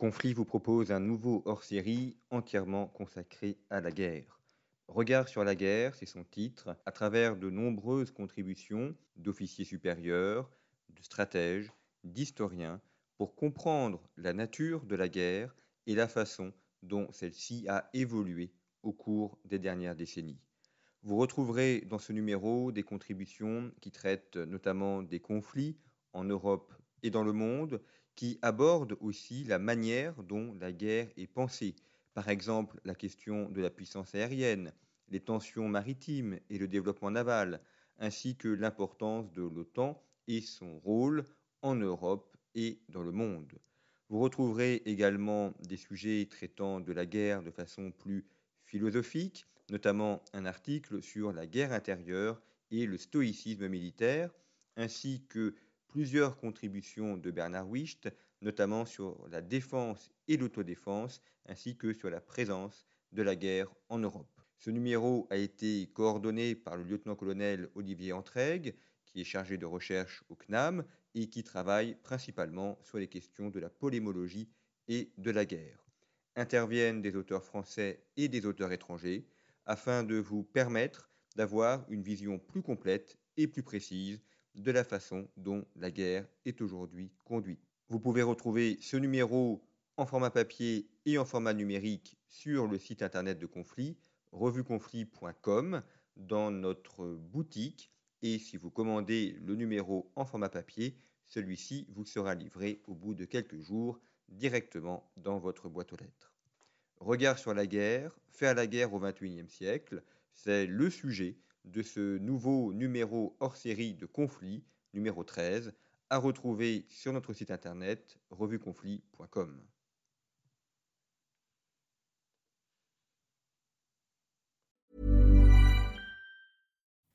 Conflit vous propose un nouveau hors-série entièrement consacré à la guerre. Regard sur la guerre, c'est son titre, à travers de nombreuses contributions d'officiers supérieurs, de stratèges, d'historiens, pour comprendre la nature de la guerre et la façon dont celle-ci a évolué au cours des dernières décennies. Vous retrouverez dans ce numéro des contributions qui traitent notamment des conflits en Europe et dans le monde, qui abordent aussi la manière dont la guerre est pensée. Par exemple, la question de la puissance aérienne, les tensions maritimes et le développement naval, ainsi que l'importance de l'OTAN et son rôle en Europe et dans le monde. Vous retrouverez également des sujets traitant de la guerre de façon plus philosophique, notamment un article sur la guerre intérieure et le stoïcisme militaire, ainsi que plusieurs contributions de Bernard Wicht, notamment sur la défense et l'autodéfense, ainsi que sur la présence de la guerre en Europe. Ce numéro a été coordonné par le lieutenant-colonel Olivier Entraigues, qui est chargé de recherche au CNAM et qui travaille principalement sur les questions de la polémologie et de la guerre. Interviennent des auteurs français et des auteurs étrangers afin de vous permettre d'avoir une vision plus complète et plus précise de la façon dont la guerre est aujourd'hui conduite. Vous pouvez retrouver ce numéro en format papier et en format numérique sur le site internet de Conflit, revueconflit.com, dans notre boutique. Et si vous commandez le numéro en format papier, celui-ci vous sera livré au bout de quelques jours directement dans votre boîte aux lettres. Regard sur la guerre, faire la guerre au XXIe siècle, c'est le sujet de ce nouveau numéro hors série de Conflit, numéro 13, à retrouver sur notre site internet revueconflit.com.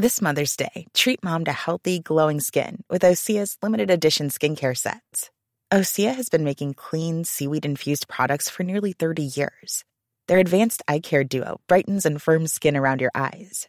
This Mother's Day, treat mom to healthy, glowing skin with Osea's limited edition skincare sets. Osea has been making clean, seaweed infused products for nearly 30 years. Their advanced eye care duo brightens and firms skin around your eyes